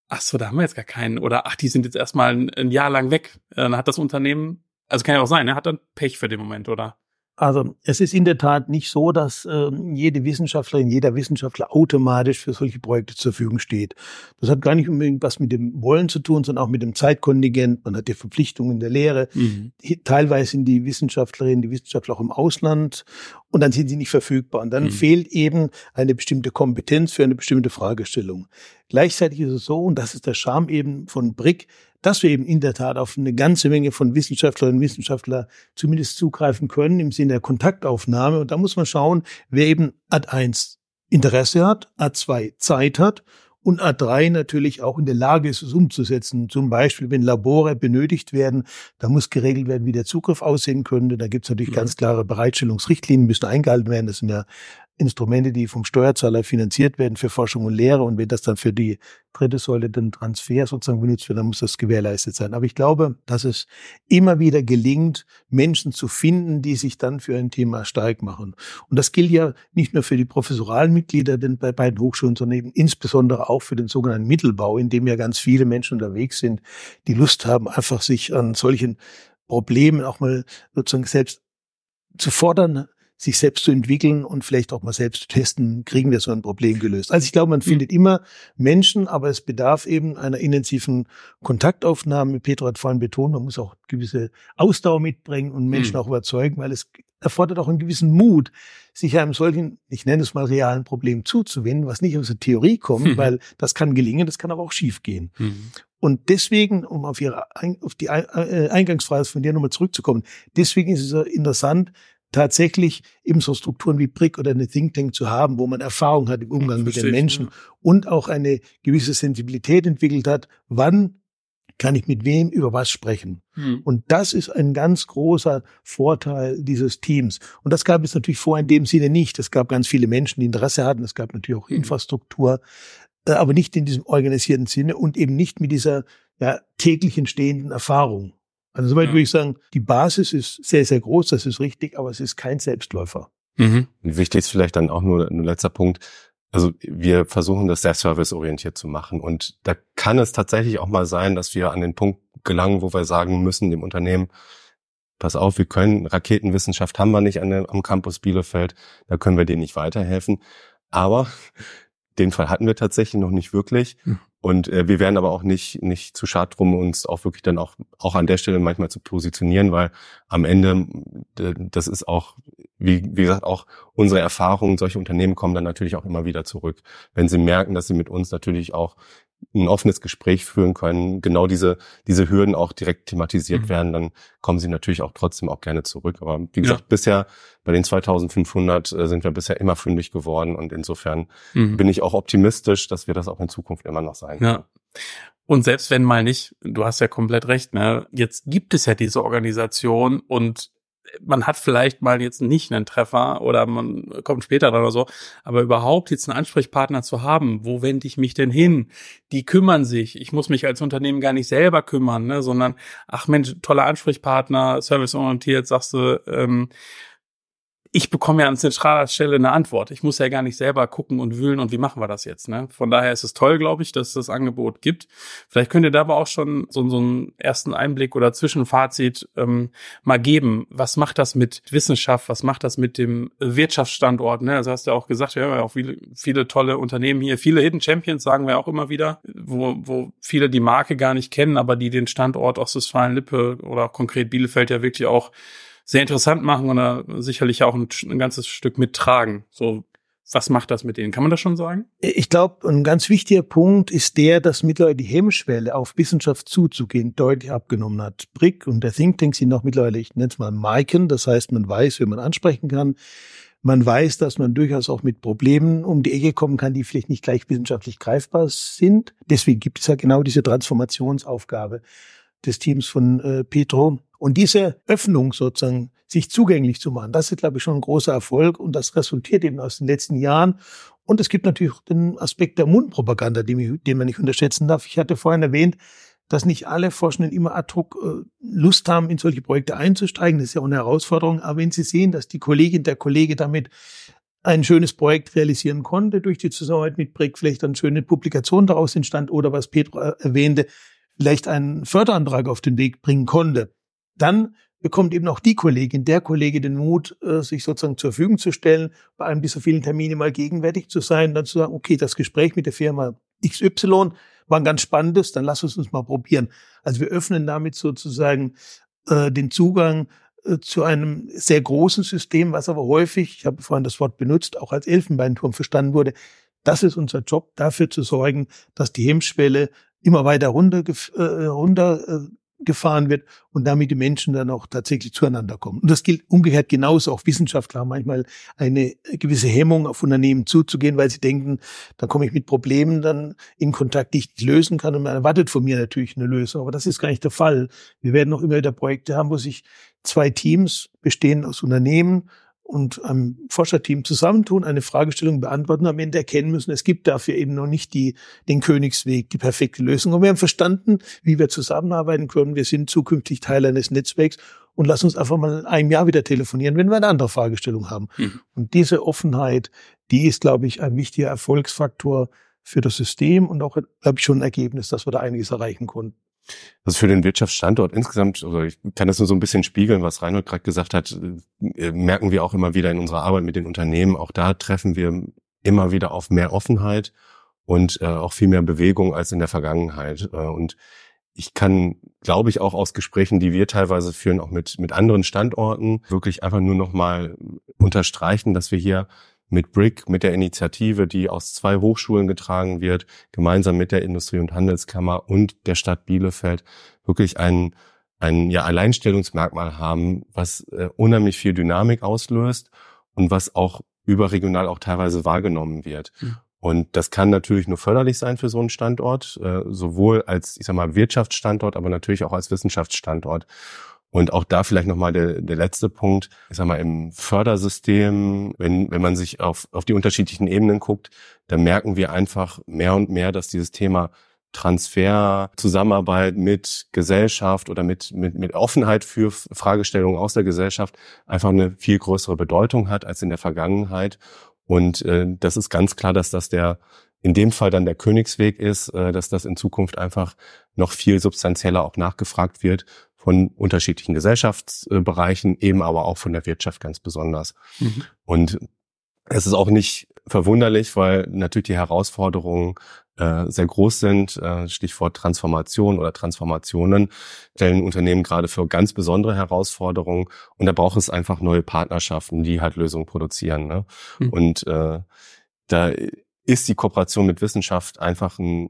ach so, da haben wir jetzt gar keinen. Oder ach, die sind jetzt erstmal ein, ein Jahr lang weg. Dann hat das Unternehmen, also kann ja auch sein, er hat dann Pech für den Moment, oder? Also es ist in der Tat nicht so, dass äh, jede Wissenschaftlerin, jeder Wissenschaftler automatisch für solche Projekte zur Verfügung steht. Das hat gar nicht unbedingt was mit dem Wollen zu tun, sondern auch mit dem Zeitkontingent. Man hat die Verpflichtungen der Lehre. Mhm. Teilweise sind die Wissenschaftlerinnen, die Wissenschaftler auch im Ausland und dann sind sie nicht verfügbar. Und dann mhm. fehlt eben eine bestimmte Kompetenz für eine bestimmte Fragestellung. Gleichzeitig ist es so, und das ist der Charme eben von BRIC, dass wir eben in der Tat auf eine ganze Menge von Wissenschaftlerinnen und Wissenschaftlern zumindest zugreifen können im Sinne der Kontaktaufnahme. Und da muss man schauen, wer eben Ad 1 Interesse hat, Ad 2 Zeit hat und A3 natürlich auch in der Lage ist, es umzusetzen. Zum Beispiel, wenn Labore benötigt werden, da muss geregelt werden, wie der Zugriff aussehen könnte. Da gibt es natürlich ja. ganz klare Bereitstellungsrichtlinien, müssen eingehalten werden. Das sind ja Instrumente, die vom Steuerzahler finanziert werden für Forschung und Lehre. Und wenn das dann für die dritte Säule den Transfer sozusagen benutzt wird, dann muss das gewährleistet sein. Aber ich glaube, dass es immer wieder gelingt, Menschen zu finden, die sich dann für ein Thema stark machen. Und das gilt ja nicht nur für die professoralen Mitglieder denn bei beiden Hochschulen, sondern eben insbesondere auch für den sogenannten Mittelbau, in dem ja ganz viele Menschen unterwegs sind, die Lust haben, einfach sich an solchen Problemen auch mal sozusagen selbst zu fordern, sich selbst zu entwickeln und vielleicht auch mal selbst zu testen, kriegen wir so ein Problem gelöst. Also ich glaube, man hm. findet immer Menschen, aber es bedarf eben einer intensiven Kontaktaufnahme. Petro hat vorhin betont, man muss auch gewisse Ausdauer mitbringen und Menschen mhm. auch überzeugen, weil es erfordert auch einen gewissen Mut, sich einem solchen, ich nenne es mal realen Problem zuzuwenden, was nicht aus der Theorie kommt, mhm. weil das kann gelingen, das kann aber auch schiefgehen. Mhm. Und deswegen, um auf Ihre auf die äh, Eingangsfrage von dir nochmal zurückzukommen, deswegen ist es interessant, tatsächlich eben so Strukturen wie BRIC oder eine Think Tank zu haben, wo man Erfahrung hat im Umgang mit den Menschen ja. und auch eine gewisse Sensibilität entwickelt hat, wann kann ich mit wem über was sprechen. Hm. Und das ist ein ganz großer Vorteil dieses Teams. Und das gab es natürlich vorher in dem Sinne nicht. Es gab ganz viele Menschen, die Interesse hatten. Es gab natürlich auch hm. Infrastruktur, äh, aber nicht in diesem organisierten Sinne und eben nicht mit dieser ja, täglich entstehenden Erfahrung. Also soweit ja. würde ich sagen, die Basis ist sehr, sehr groß, das ist richtig, aber es ist kein Selbstläufer. Mhm. Wichtig ist vielleicht dann auch nur ein letzter Punkt. Also wir versuchen das sehr serviceorientiert zu machen. Und da kann es tatsächlich auch mal sein, dass wir an den Punkt gelangen, wo wir sagen müssen dem Unternehmen, pass auf, wir können, Raketenwissenschaft haben wir nicht an der, am Campus Bielefeld, da können wir denen nicht weiterhelfen. Aber den Fall hatten wir tatsächlich noch nicht wirklich. Hm. Und äh, wir werden aber auch nicht, nicht zu schad drum, uns auch wirklich dann auch, auch an der Stelle manchmal zu positionieren, weil am Ende, das ist auch, wie, wie gesagt, auch unsere Erfahrungen, solche Unternehmen kommen dann natürlich auch immer wieder zurück. Wenn sie merken, dass sie mit uns natürlich auch ein offenes Gespräch führen können, genau diese, diese Hürden auch direkt thematisiert mhm. werden, dann kommen sie natürlich auch trotzdem auch gerne zurück. Aber wie gesagt, ja. bisher bei den 2500 äh, sind wir bisher immer fündig geworden und insofern mhm. bin ich auch optimistisch, dass wir das auch in Zukunft immer noch sein. Ja. Und selbst wenn mal nicht, du hast ja komplett recht, ne? Jetzt gibt es ja diese Organisation und man hat vielleicht mal jetzt nicht einen Treffer oder man kommt später dran oder so, aber überhaupt jetzt einen Ansprechpartner zu haben, wo wende ich mich denn hin? Die kümmern sich. Ich muss mich als Unternehmen gar nicht selber kümmern, ne, sondern ach Mensch, toller Ansprechpartner, serviceorientiert, sagst du, ähm, ich bekomme ja an zentraler Stelle eine Antwort. Ich muss ja gar nicht selber gucken und wühlen und wie machen wir das jetzt. Ne? Von daher ist es toll, glaube ich, dass es das Angebot gibt. Vielleicht könnt ihr da aber auch schon so, so einen ersten Einblick oder Zwischenfazit ähm, mal geben. Was macht das mit Wissenschaft? Was macht das mit dem Wirtschaftsstandort? Ne? Also hast du ja auch gesagt, wir haben ja auch viele, viele tolle Unternehmen hier, viele Hidden Champions, sagen wir auch immer wieder, wo, wo viele die Marke gar nicht kennen, aber die den Standort Ostwestfalen-Lippe oder konkret Bielefeld ja wirklich auch sehr interessant machen oder sicherlich auch ein, ein ganzes Stück mittragen. So, was macht das mit denen? Kann man das schon sagen? Ich glaube, ein ganz wichtiger Punkt ist der, dass mittlerweile die Hemmschwelle auf Wissenschaft zuzugehen deutlich abgenommen hat. BRIC und der Think Tank sind auch mittlerweile, ich nenne es mal Miken, das heißt, man weiß, wie man ansprechen kann. Man weiß, dass man durchaus auch mit Problemen um die Ecke kommen kann, die vielleicht nicht gleich wissenschaftlich greifbar sind. Deswegen gibt es ja genau diese Transformationsaufgabe des Teams von äh, Petro. Und diese Öffnung sozusagen, sich zugänglich zu machen, das ist, glaube ich, schon ein großer Erfolg und das resultiert eben aus den letzten Jahren. Und es gibt natürlich den Aspekt der Mundpropaganda, den, den man nicht unterschätzen darf. Ich hatte vorhin erwähnt, dass nicht alle Forschenden immer ad hoc äh, Lust haben, in solche Projekte einzusteigen. Das ist ja auch eine Herausforderung. Aber wenn Sie sehen, dass die Kollegin, der Kollege damit ein schönes Projekt realisieren konnte durch die Zusammenarbeit mit BRIC, vielleicht eine schöne Publikation daraus entstand oder was Petro äh, erwähnte, vielleicht einen Förderantrag auf den Weg bringen konnte, dann bekommt eben auch die Kollegin, der Kollege den Mut, äh, sich sozusagen zur Verfügung zu stellen, bei einem dieser vielen Termine mal gegenwärtig zu sein, dann zu sagen, okay, das Gespräch mit der Firma XY war ein ganz spannendes, dann lass uns uns mal probieren. Also wir öffnen damit sozusagen äh, den Zugang äh, zu einem sehr großen System, was aber häufig, ich habe vorhin das Wort benutzt, auch als Elfenbeinturm verstanden wurde. Das ist unser Job, dafür zu sorgen, dass die Hemmschwelle immer weiter runter, äh, runter äh, gefahren wird und damit die Menschen dann auch tatsächlich zueinander kommen. Und das gilt umgekehrt genauso. Auch Wissenschaftler haben manchmal eine gewisse Hemmung, auf Unternehmen zuzugehen, weil sie denken, da komme ich mit Problemen dann in Kontakt, die ich nicht lösen kann und man erwartet von mir natürlich eine Lösung. Aber das ist gar nicht der Fall. Wir werden noch immer wieder Projekte haben, wo sich zwei Teams bestehen aus Unternehmen und einem Forscherteam zusammentun, eine Fragestellung beantworten, am Ende erkennen müssen, es gibt dafür eben noch nicht die, den Königsweg, die perfekte Lösung. Und wir haben verstanden, wie wir zusammenarbeiten können. Wir sind zukünftig Teil eines Netzwerks und lass uns einfach mal in einem Jahr wieder telefonieren, wenn wir eine andere Fragestellung haben. Mhm. Und diese Offenheit, die ist, glaube ich, ein wichtiger Erfolgsfaktor für das System und auch, glaube ich, schon ein Ergebnis, dass wir da einiges erreichen konnten. Also für den Wirtschaftsstandort insgesamt, also ich kann das nur so ein bisschen spiegeln, was Reinhold gerade gesagt hat, äh, merken wir auch immer wieder in unserer Arbeit mit den Unternehmen. Auch da treffen wir immer wieder auf mehr Offenheit und äh, auch viel mehr Bewegung als in der Vergangenheit. Äh, und ich kann, glaube ich, auch aus Gesprächen, die wir teilweise führen, auch mit, mit anderen Standorten, wirklich einfach nur noch mal unterstreichen, dass wir hier mit BRIC, mit der Initiative, die aus zwei Hochschulen getragen wird, gemeinsam mit der Industrie- und Handelskammer und der Stadt Bielefeld wirklich ein, ein ja, Alleinstellungsmerkmal haben, was äh, unheimlich viel Dynamik auslöst und was auch überregional auch teilweise wahrgenommen wird. Mhm. Und das kann natürlich nur förderlich sein für so einen Standort, äh, sowohl als, ich sag mal, Wirtschaftsstandort, aber natürlich auch als Wissenschaftsstandort. Und auch da vielleicht nochmal der, der letzte Punkt, ich sag mal, im Fördersystem, wenn, wenn man sich auf, auf die unterschiedlichen Ebenen guckt, dann merken wir einfach mehr und mehr, dass dieses Thema Transfer, Zusammenarbeit mit Gesellschaft oder mit, mit, mit Offenheit für Fragestellungen aus der Gesellschaft einfach eine viel größere Bedeutung hat als in der Vergangenheit. Und äh, das ist ganz klar, dass das der in dem Fall dann der Königsweg ist, äh, dass das in Zukunft einfach noch viel substanzieller auch nachgefragt wird von unterschiedlichen Gesellschaftsbereichen, eben aber auch von der Wirtschaft ganz besonders. Mhm. Und es ist auch nicht verwunderlich, weil natürlich die Herausforderungen äh, sehr groß sind. Äh, Stichwort Transformation oder Transformationen stellen Unternehmen gerade für ganz besondere Herausforderungen. Und da braucht es einfach neue Partnerschaften, die halt Lösungen produzieren. Ne? Mhm. Und äh, da ist die Kooperation mit Wissenschaft einfach ein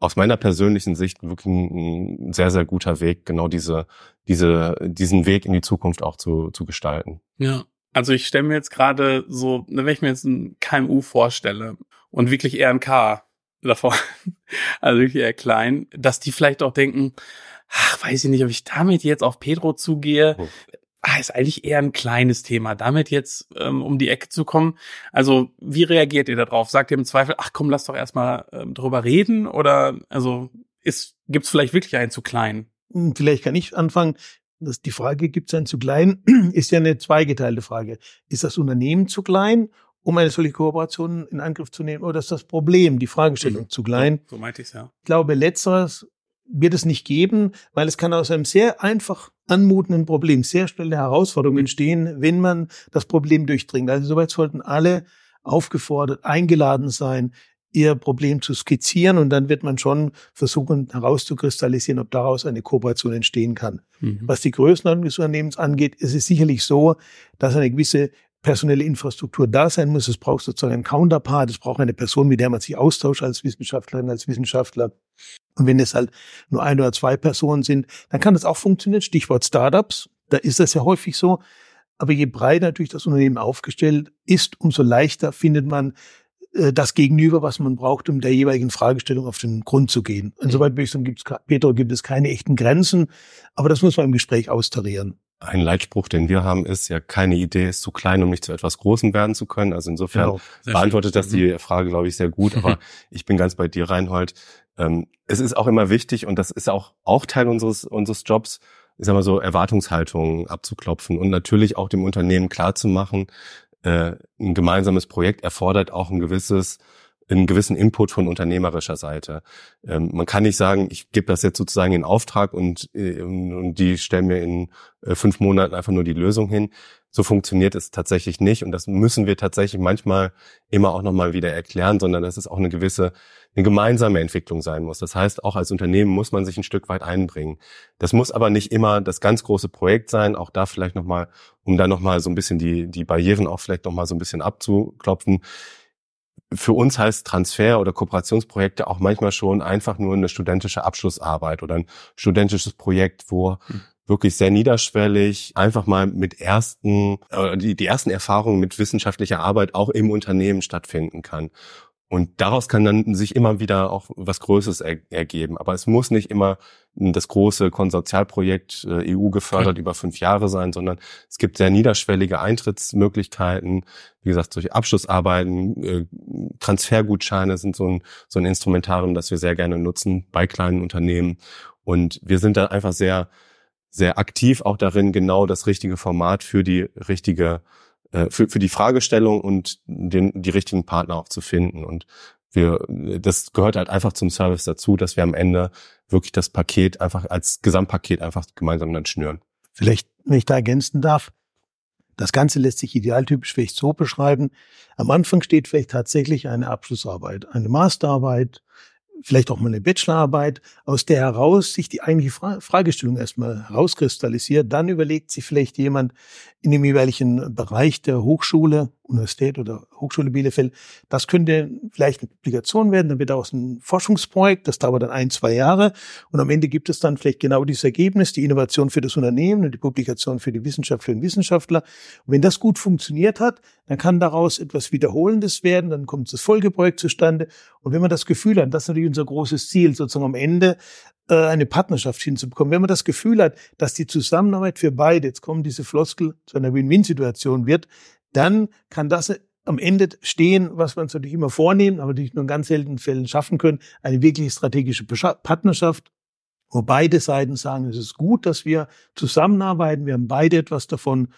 aus meiner persönlichen Sicht wirklich ein sehr, sehr guter Weg, genau diese, diese, diesen Weg in die Zukunft auch zu, zu gestalten. Ja. Also ich stelle mir jetzt gerade so, wenn ich mir jetzt ein KMU vorstelle und wirklich eher ein K davor, also wirklich eher klein, dass die vielleicht auch denken, ach, weiß ich nicht, ob ich damit jetzt auf Pedro zugehe. Ah, ist eigentlich eher ein kleines Thema, damit jetzt ähm, um die Ecke zu kommen. Also, wie reagiert ihr darauf? Sagt ihr im Zweifel, ach komm, lass doch erstmal ähm, drüber reden? Oder also ist, gibt's vielleicht wirklich einen zu klein? Hm, vielleicht kann ich anfangen. Das, die Frage, gibt es einen zu klein, ist ja eine zweigeteilte Frage. Ist das Unternehmen zu klein, um eine solche Kooperation in Angriff zu nehmen, oder ist das Problem, die Fragestellung mhm. zu klein? So, so meinte ich's, ja. Ich glaube, letzteres wird es nicht geben, weil es kann aus einem sehr einfach anmutenden Problem sehr schnell eine Herausforderung entstehen, wenn man das Problem durchdringt. Also soweit sollten alle aufgefordert, eingeladen sein, ihr Problem zu skizzieren und dann wird man schon versuchen herauszukristallisieren, ob daraus eine Kooperation entstehen kann. Mhm. Was die Größenordnung des Unternehmens angeht, ist es sicherlich so, dass eine gewisse personelle Infrastruktur da sein muss. Es braucht sozusagen einen Counterpart, es braucht eine Person, mit der man sich austauscht als Wissenschaftlerin, als Wissenschaftler. Und wenn es halt nur ein oder zwei Personen sind, dann kann das auch funktionieren. Stichwort Startups, da ist das ja häufig so. Aber je breiter natürlich das Unternehmen aufgestellt ist, umso leichter findet man äh, das Gegenüber, was man braucht, um der jeweiligen Fragestellung auf den Grund zu gehen. Insoweit würde ich sagen, gibt es, Peter, gibt es keine echten Grenzen, aber das muss man im Gespräch austarieren. Ein Leitspruch, den wir haben, ist ja, keine Idee ist zu klein, um nicht zu etwas Großem werden zu können. Also insofern genau. beantwortet schön. das die mhm. Frage, glaube ich, sehr gut. Aber ich bin ganz bei dir, Reinhold. Ähm, es ist auch immer wichtig, und das ist auch, auch Teil unseres, unseres Jobs, ich sag mal so, Erwartungshaltungen abzuklopfen und natürlich auch dem Unternehmen klarzumachen, äh, ein gemeinsames Projekt erfordert auch ein gewisses einen gewissen Input von unternehmerischer Seite. Ähm, man kann nicht sagen, ich gebe das jetzt sozusagen in Auftrag und, äh, und die stellen mir in äh, fünf Monaten einfach nur die Lösung hin. So funktioniert es tatsächlich nicht und das müssen wir tatsächlich manchmal immer auch nochmal wieder erklären, sondern dass es auch eine gewisse, eine gemeinsame Entwicklung sein muss. Das heißt, auch als Unternehmen muss man sich ein Stück weit einbringen. Das muss aber nicht immer das ganz große Projekt sein, auch da vielleicht nochmal, um da nochmal so ein bisschen die, die Barrieren auch vielleicht nochmal so ein bisschen abzuklopfen für uns heißt Transfer oder Kooperationsprojekte auch manchmal schon einfach nur eine studentische Abschlussarbeit oder ein studentisches Projekt, wo mhm. wirklich sehr niederschwellig einfach mal mit ersten, äh, die, die ersten Erfahrungen mit wissenschaftlicher Arbeit auch im Unternehmen stattfinden kann. Und daraus kann dann sich immer wieder auch was Größeres er ergeben. Aber es muss nicht immer das große Konsortialprojekt äh, EU gefördert ja. über fünf Jahre sein, sondern es gibt sehr niederschwellige Eintrittsmöglichkeiten. Wie gesagt, solche Abschlussarbeiten, äh, Transfergutscheine sind so ein, so ein Instrumentarium, das wir sehr gerne nutzen bei kleinen Unternehmen. Und wir sind da einfach sehr, sehr aktiv auch darin, genau das richtige Format für die richtige für, für die Fragestellung und den, die richtigen Partner auch zu finden. Und wir, das gehört halt einfach zum Service dazu, dass wir am Ende wirklich das Paket einfach als Gesamtpaket einfach gemeinsam dann schnüren. Vielleicht, wenn ich da ergänzen darf, das Ganze lässt sich idealtypisch vielleicht so beschreiben. Am Anfang steht vielleicht tatsächlich eine Abschlussarbeit, eine Masterarbeit, vielleicht auch mal eine Bachelorarbeit, aus der heraus sich die eigentliche Fra Fragestellung erstmal herauskristallisiert. Dann überlegt sich vielleicht jemand in dem jeweiligen Bereich der Hochschule, Universität oder Hochschule Bielefeld, das könnte vielleicht eine Publikation werden, dann wird daraus ein Forschungsprojekt, das dauert dann ein, zwei Jahre und am Ende gibt es dann vielleicht genau dieses Ergebnis, die Innovation für das Unternehmen und die Publikation für die Wissenschaft, für den Wissenschaftler. Und wenn das gut funktioniert hat, dann kann daraus etwas Wiederholendes werden, dann kommt das Folgeprojekt zustande und wenn man das Gefühl hat, das ist natürlich unser großes Ziel, sozusagen am Ende äh, eine Partnerschaft hinzubekommen. Wenn man das Gefühl hat, dass die Zusammenarbeit für beide, jetzt kommen diese Floskel, zu einer Win-Win-Situation wird, dann kann das am Ende stehen, was wir uns natürlich immer vornehmen, aber natürlich nur in ganz seltenen Fällen schaffen können, eine wirklich strategische Partnerschaft, wo beide Seiten sagen, es ist gut, dass wir zusammenarbeiten, wir haben beide etwas davon.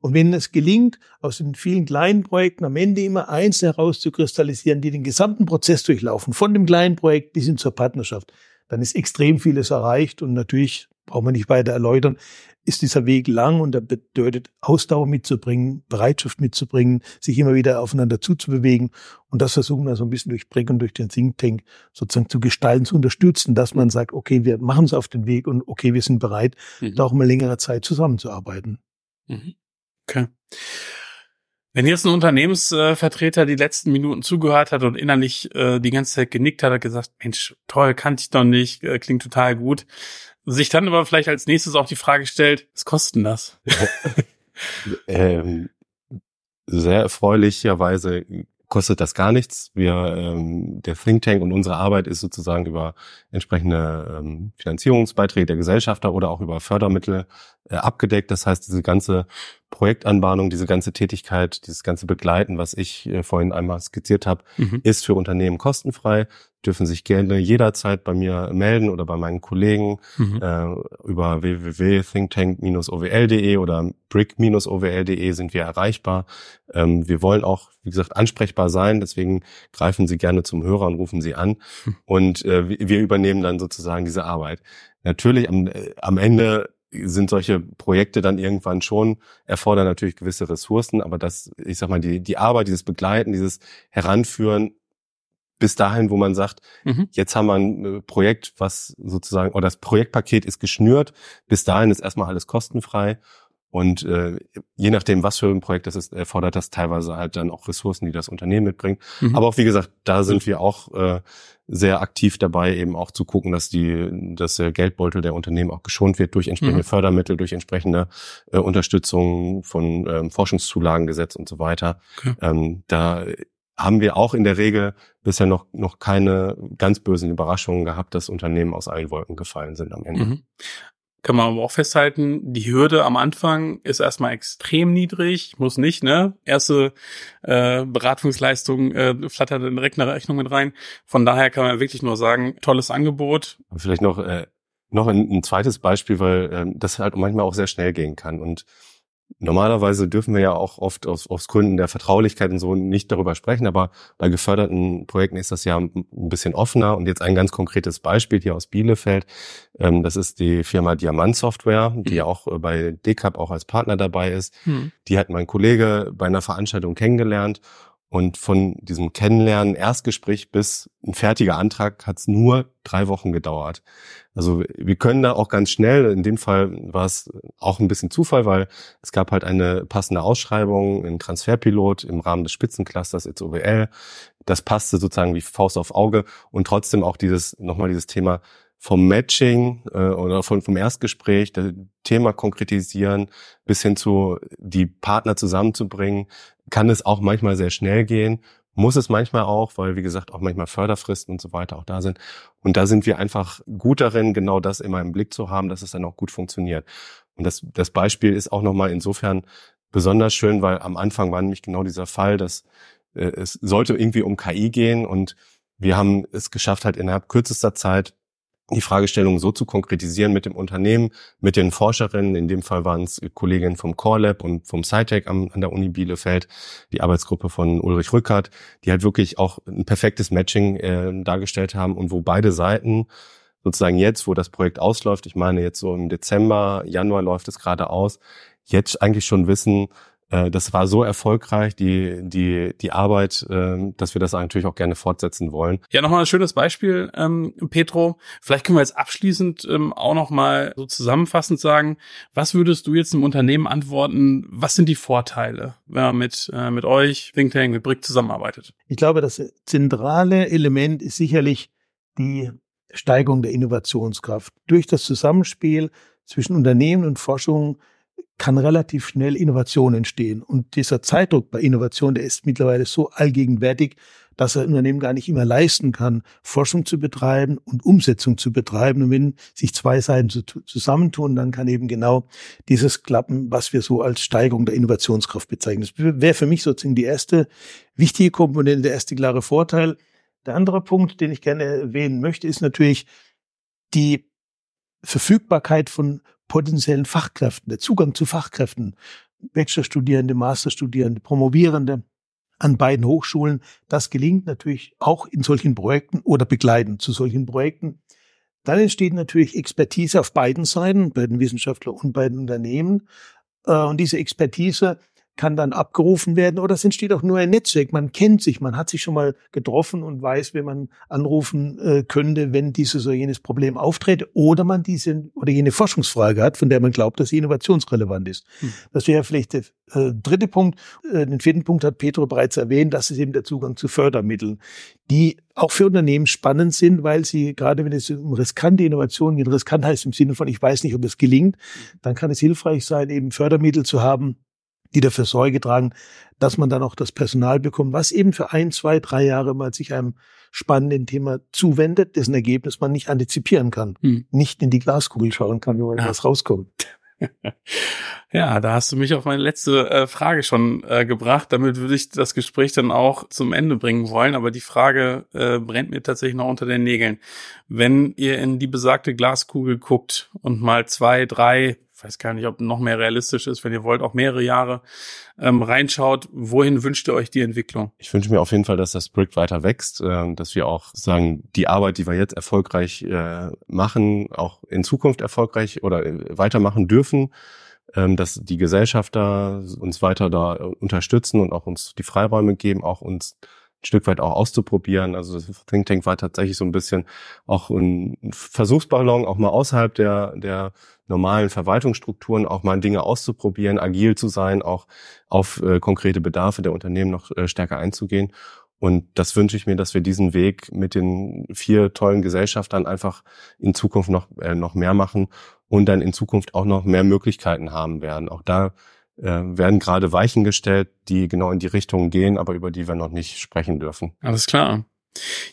Und wenn es gelingt, aus den vielen kleinen Projekten am Ende immer eins herauszukristallisieren, die den gesamten Prozess durchlaufen, von dem kleinen Projekt bis hin zur Partnerschaft, dann ist extrem vieles erreicht und natürlich braucht man nicht weiter erläutern, ist dieser Weg lang und er bedeutet Ausdauer mitzubringen, Bereitschaft mitzubringen, sich immer wieder aufeinander zuzubewegen. Und das versuchen wir so ein bisschen durch Breck und durch den Think Tank sozusagen zu gestalten, zu unterstützen, dass man sagt, okay, wir machen es auf den Weg und okay, wir sind bereit, mhm. da auch mal längere Zeit zusammenzuarbeiten. Mhm. Okay. Wenn jetzt ein Unternehmensvertreter die letzten Minuten zugehört hat und innerlich äh, die ganze Zeit genickt hat, hat gesagt, Mensch, toll, kannte ich doch nicht, äh, klingt total gut. Sich dann aber vielleicht als nächstes auch die Frage stellt, was kostet denn das? ähm, sehr erfreulicherweise kostet das gar nichts. Wir, ähm, der Think Tank und unsere Arbeit ist sozusagen über entsprechende ähm, Finanzierungsbeiträge der Gesellschafter oder auch über Fördermittel äh, abgedeckt. Das heißt, diese ganze Projektanbahnung, diese ganze Tätigkeit, dieses ganze Begleiten, was ich äh, vorhin einmal skizziert habe, mhm. ist für Unternehmen kostenfrei dürfen sich gerne jederzeit bei mir melden oder bei meinen Kollegen mhm. äh, über www.thinktank-owl.de oder brick-owl.de sind wir erreichbar. Ähm, wir wollen auch, wie gesagt, ansprechbar sein, deswegen greifen Sie gerne zum Hörer und rufen Sie an mhm. und äh, wir übernehmen dann sozusagen diese Arbeit. Natürlich am, äh, am Ende sind solche Projekte dann irgendwann schon, erfordern natürlich gewisse Ressourcen, aber das, ich sag mal, die, die Arbeit, dieses Begleiten, dieses Heranführen bis dahin, wo man sagt, mhm. jetzt haben wir ein äh, Projekt, was sozusagen, oder das Projektpaket ist geschnürt, bis dahin ist erstmal alles kostenfrei. Und äh, je nachdem, was für ein Projekt das ist, erfordert das teilweise halt dann auch Ressourcen, die das Unternehmen mitbringt. Mhm. Aber auch wie gesagt, da sind wir auch äh, sehr aktiv dabei, eben auch zu gucken, dass die, dass der Geldbeutel der Unternehmen auch geschont wird durch entsprechende mhm. Fördermittel, durch entsprechende äh, Unterstützung von ähm, Forschungszulagengesetz und so weiter. Okay. Ähm, da haben wir auch in der Regel bisher noch, noch keine ganz bösen Überraschungen gehabt, dass Unternehmen aus allen Wolken gefallen sind am Ende. Mhm. Kann man aber auch festhalten, die Hürde am Anfang ist erstmal extrem niedrig, muss nicht, ne? Erste äh, Beratungsleistung äh, flattert direkt eine Rechnung mit rein. Von daher kann man wirklich nur sagen, tolles Angebot. Vielleicht noch, äh, noch ein, ein zweites Beispiel, weil äh, das halt manchmal auch sehr schnell gehen kann. Und Normalerweise dürfen wir ja auch oft aus, aus Gründen der Vertraulichkeit und so nicht darüber sprechen, aber bei geförderten Projekten ist das ja ein bisschen offener. Und jetzt ein ganz konkretes Beispiel hier aus Bielefeld. Ähm, das ist die Firma Diamant Software, die ja auch äh, bei DCAP auch als Partner dabei ist. Hm. Die hat mein Kollege bei einer Veranstaltung kennengelernt und von diesem Kennenlernen, Erstgespräch bis ein fertiger Antrag hat es nur drei Wochen gedauert. Also wir können da auch ganz schnell, in dem Fall war es auch ein bisschen Zufall, weil es gab halt eine passende Ausschreibung, ein Transferpilot im Rahmen des Spitzenclusters ITSOWL. Das passte sozusagen wie Faust auf Auge und trotzdem auch dieses, nochmal dieses Thema vom Matching äh, oder von, vom Erstgespräch, das Thema konkretisieren, bis hin zu die Partner zusammenzubringen, kann es auch manchmal sehr schnell gehen, muss es manchmal auch, weil wie gesagt auch manchmal Förderfristen und so weiter auch da sind. Und da sind wir einfach gut darin, genau das immer im Blick zu haben, dass es dann auch gut funktioniert. Und das, das Beispiel ist auch nochmal insofern besonders schön, weil am Anfang war nämlich genau dieser Fall, dass äh, es sollte irgendwie um KI gehen und wir haben es geschafft, halt innerhalb kürzester Zeit die Fragestellung so zu konkretisieren mit dem Unternehmen, mit den Forscherinnen, in dem Fall waren es Kolleginnen vom Core Lab und vom SciTech an der Uni Bielefeld, die Arbeitsgruppe von Ulrich Rückert, die halt wirklich auch ein perfektes Matching äh, dargestellt haben und wo beide Seiten sozusagen jetzt, wo das Projekt ausläuft, ich meine jetzt so im Dezember, Januar läuft es gerade aus, jetzt eigentlich schon wissen, äh, das war so erfolgreich, die, die, die Arbeit, äh, dass wir das natürlich auch gerne fortsetzen wollen. Ja, nochmal ein schönes Beispiel, ähm, Petro. Vielleicht können wir jetzt abschließend ähm, auch nochmal so zusammenfassend sagen, was würdest du jetzt im Unternehmen antworten? Was sind die Vorteile, wenn man mit, äh, mit euch, Think Tank, mit Brick zusammenarbeitet? Ich glaube, das zentrale Element ist sicherlich die Steigerung der Innovationskraft. Durch das Zusammenspiel zwischen Unternehmen und Forschung kann relativ schnell Innovation entstehen. Und dieser Zeitdruck bei Innovation, der ist mittlerweile so allgegenwärtig, dass ein Unternehmen gar nicht immer leisten kann, Forschung zu betreiben und Umsetzung zu betreiben. Und wenn sich zwei Seiten zusammentun, dann kann eben genau dieses klappen, was wir so als Steigerung der Innovationskraft bezeichnen. Das wäre für mich sozusagen die erste wichtige Komponente, der erste klare Vorteil. Der andere Punkt, den ich gerne erwähnen möchte, ist natürlich die Verfügbarkeit von potenziellen Fachkräften, der Zugang zu Fachkräften, Bachelorstudierende, Masterstudierende, Promovierende an beiden Hochschulen. Das gelingt natürlich auch in solchen Projekten oder begleitend zu solchen Projekten. Dann entsteht natürlich Expertise auf beiden Seiten, bei den Wissenschaftlern und bei den Unternehmen. Äh, und diese Expertise kann dann abgerufen werden oder es entsteht auch nur ein Netzwerk. Man kennt sich, man hat sich schon mal getroffen und weiß, wenn man anrufen äh, könnte, wenn dieses oder jenes Problem auftrete oder man diese oder jene Forschungsfrage hat, von der man glaubt, dass sie innovationsrelevant ist. Hm. Das wäre vielleicht der äh, dritte Punkt. Äh, den vierten Punkt hat Petro bereits erwähnt, das ist eben der Zugang zu Fördermitteln, die auch für Unternehmen spannend sind, weil sie, gerade wenn es um riskante Innovationen geht, riskant heißt im Sinne von, ich weiß nicht, ob es gelingt, dann kann es hilfreich sein, eben Fördermittel zu haben, die dafür Sorge tragen, dass man dann auch das Personal bekommt, was eben für ein, zwei, drei Jahre mal sich einem spannenden Thema zuwendet, dessen Ergebnis man nicht antizipieren kann, hm. nicht in die Glaskugel schauen kann, wie ja. was rauskommt. Ja, da hast du mich auf meine letzte äh, Frage schon äh, gebracht. Damit würde ich das Gespräch dann auch zum Ende bringen wollen. Aber die Frage äh, brennt mir tatsächlich noch unter den Nägeln. Wenn ihr in die besagte Glaskugel guckt und mal zwei, drei, weiß gar nicht, ob noch mehr realistisch ist, wenn ihr wollt, auch mehrere Jahre ähm, reinschaut, wohin wünscht ihr euch die Entwicklung? Ich wünsche mir auf jeden Fall, dass das Brick weiter wächst, äh, dass wir auch sagen, die Arbeit, die wir jetzt erfolgreich äh, machen, auch in Zukunft erfolgreich oder äh, weitermachen dürfen, ähm, dass die Gesellschafter uns weiter da unterstützen und auch uns die Freiräume geben, auch uns ein Stück weit auch auszuprobieren. Also das Think Tank war tatsächlich so ein bisschen auch ein Versuchsballon, auch mal außerhalb der, der normalen Verwaltungsstrukturen auch mal Dinge auszuprobieren, agil zu sein, auch auf äh, konkrete Bedarfe der Unternehmen noch äh, stärker einzugehen. Und das wünsche ich mir, dass wir diesen Weg mit den vier tollen Gesellschaftern einfach in Zukunft noch, äh, noch mehr machen und dann in Zukunft auch noch mehr Möglichkeiten haben werden. Auch da äh, werden gerade Weichen gestellt, die genau in die Richtung gehen, aber über die wir noch nicht sprechen dürfen. Alles klar.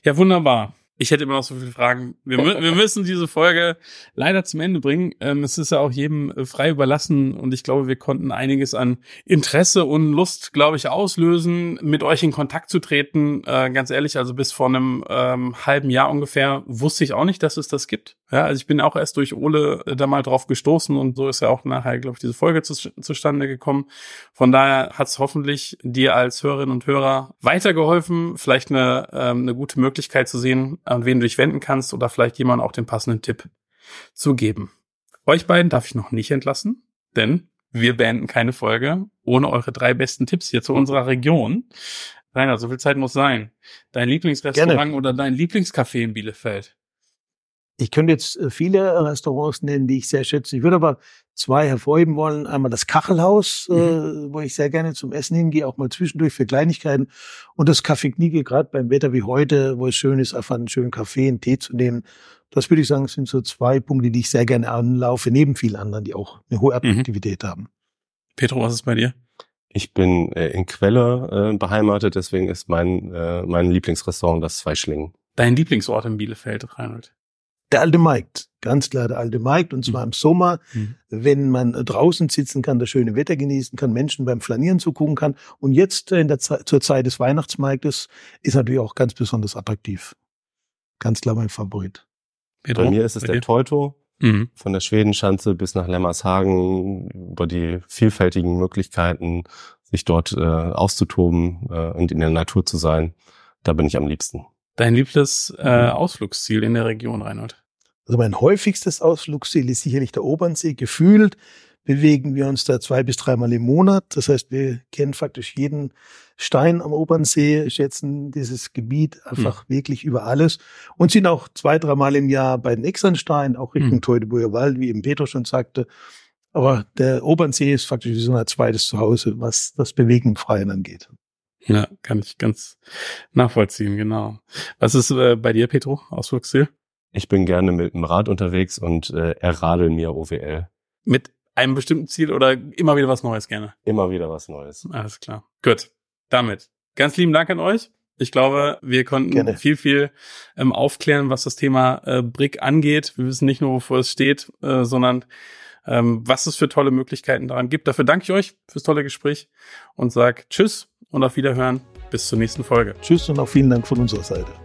Ja, wunderbar. Ich hätte immer noch so viele Fragen. Wir, wir müssen diese Folge leider zum Ende bringen. Ähm, es ist ja auch jedem äh, frei überlassen und ich glaube, wir konnten einiges an Interesse und Lust, glaube ich, auslösen, mit euch in Kontakt zu treten. Äh, ganz ehrlich, also bis vor einem ähm, halben Jahr ungefähr wusste ich auch nicht, dass es das gibt. Ja, also ich bin auch erst durch Ole äh, da mal drauf gestoßen und so ist ja auch nachher, glaube ich, diese Folge zu, zustande gekommen. Von daher hat es hoffentlich dir als Hörerinnen und Hörer weitergeholfen, vielleicht eine, ähm, eine gute Möglichkeit zu sehen, an wen du dich wenden kannst oder vielleicht jemand auch den passenden Tipp zu geben. Euch beiden darf ich noch nicht entlassen, denn wir beenden keine Folge ohne eure drei besten Tipps hier zu unserer Region. Rainer, so viel Zeit muss sein. Dein Lieblingsrestaurant Gerne. oder dein Lieblingscafé in Bielefeld? Ich könnte jetzt äh, viele Restaurants nennen, die ich sehr schätze. Ich würde aber zwei hervorheben wollen. Einmal das Kachelhaus, äh, mhm. äh, wo ich sehr gerne zum Essen hingehe, auch mal zwischendurch für Kleinigkeiten. Und das Café Kniege, gerade beim Wetter wie heute, wo es schön ist, einfach einen schönen Kaffee, einen Tee zu nehmen. Das würde ich sagen, sind so zwei Punkte, die ich sehr gerne anlaufe, neben vielen anderen, die auch eine hohe mhm. Attraktivität mhm. haben. Petro, was ist bei dir? Ich bin äh, in Quelle äh, beheimatet, deswegen ist mein, äh, mein Lieblingsrestaurant das Zweischlingen. Dein Lieblingsort in Bielefeld, Reinhold? Der alte Markt, ganz klar der alte Markt und zwar mhm. im Sommer, mhm. wenn man draußen sitzen kann, das schöne Wetter genießen kann, Menschen beim Flanieren zugucken kann und jetzt in der Zeit, zur Zeit des Weihnachtsmarktes ist natürlich auch ganz besonders attraktiv. Ganz klar mein Favorit. Pedro, Bei mir ist es der Teuto. Mhm. Von der Schwedenschanze bis nach Lemmershagen über die vielfältigen Möglichkeiten, sich dort äh, auszutoben äh, und in der Natur zu sein. Da bin ich am liebsten. Dein liebstes äh, mhm. Ausflugsziel in der Region, Reinhold? Also mein häufigstes Ausflugsziel ist sicherlich der Obernsee. Gefühlt bewegen wir uns da zwei bis dreimal im Monat. Das heißt, wir kennen faktisch jeden Stein am Obernsee, schätzen dieses Gebiet einfach hm. wirklich über alles und sind auch zwei, dreimal im Jahr bei den Externsteinen, auch Richtung hm. Teutoburger Wald, wie eben Peter schon sagte. Aber der Obernsee ist faktisch wie so ein zweites Zuhause, was das Bewegen im Freien angeht. Ja, kann ich ganz nachvollziehen, genau. Was ist äh, bei dir, Petro, Ausflugsziel? Ich bin gerne mit dem Rad unterwegs und äh, erradel mir OWL. Mit einem bestimmten Ziel oder immer wieder was Neues gerne? Immer wieder was Neues. Alles klar. Gut. Damit. Ganz lieben Dank an euch. Ich glaube, wir konnten Gerne. viel, viel ähm, aufklären, was das Thema äh, Brick angeht. Wir wissen nicht nur, wovor es steht, äh, sondern ähm, was es für tolle Möglichkeiten daran gibt. Dafür danke ich euch fürs tolle Gespräch und sag Tschüss und auf Wiederhören. Bis zur nächsten Folge. Tschüss und auch vielen Dank von unserer Seite.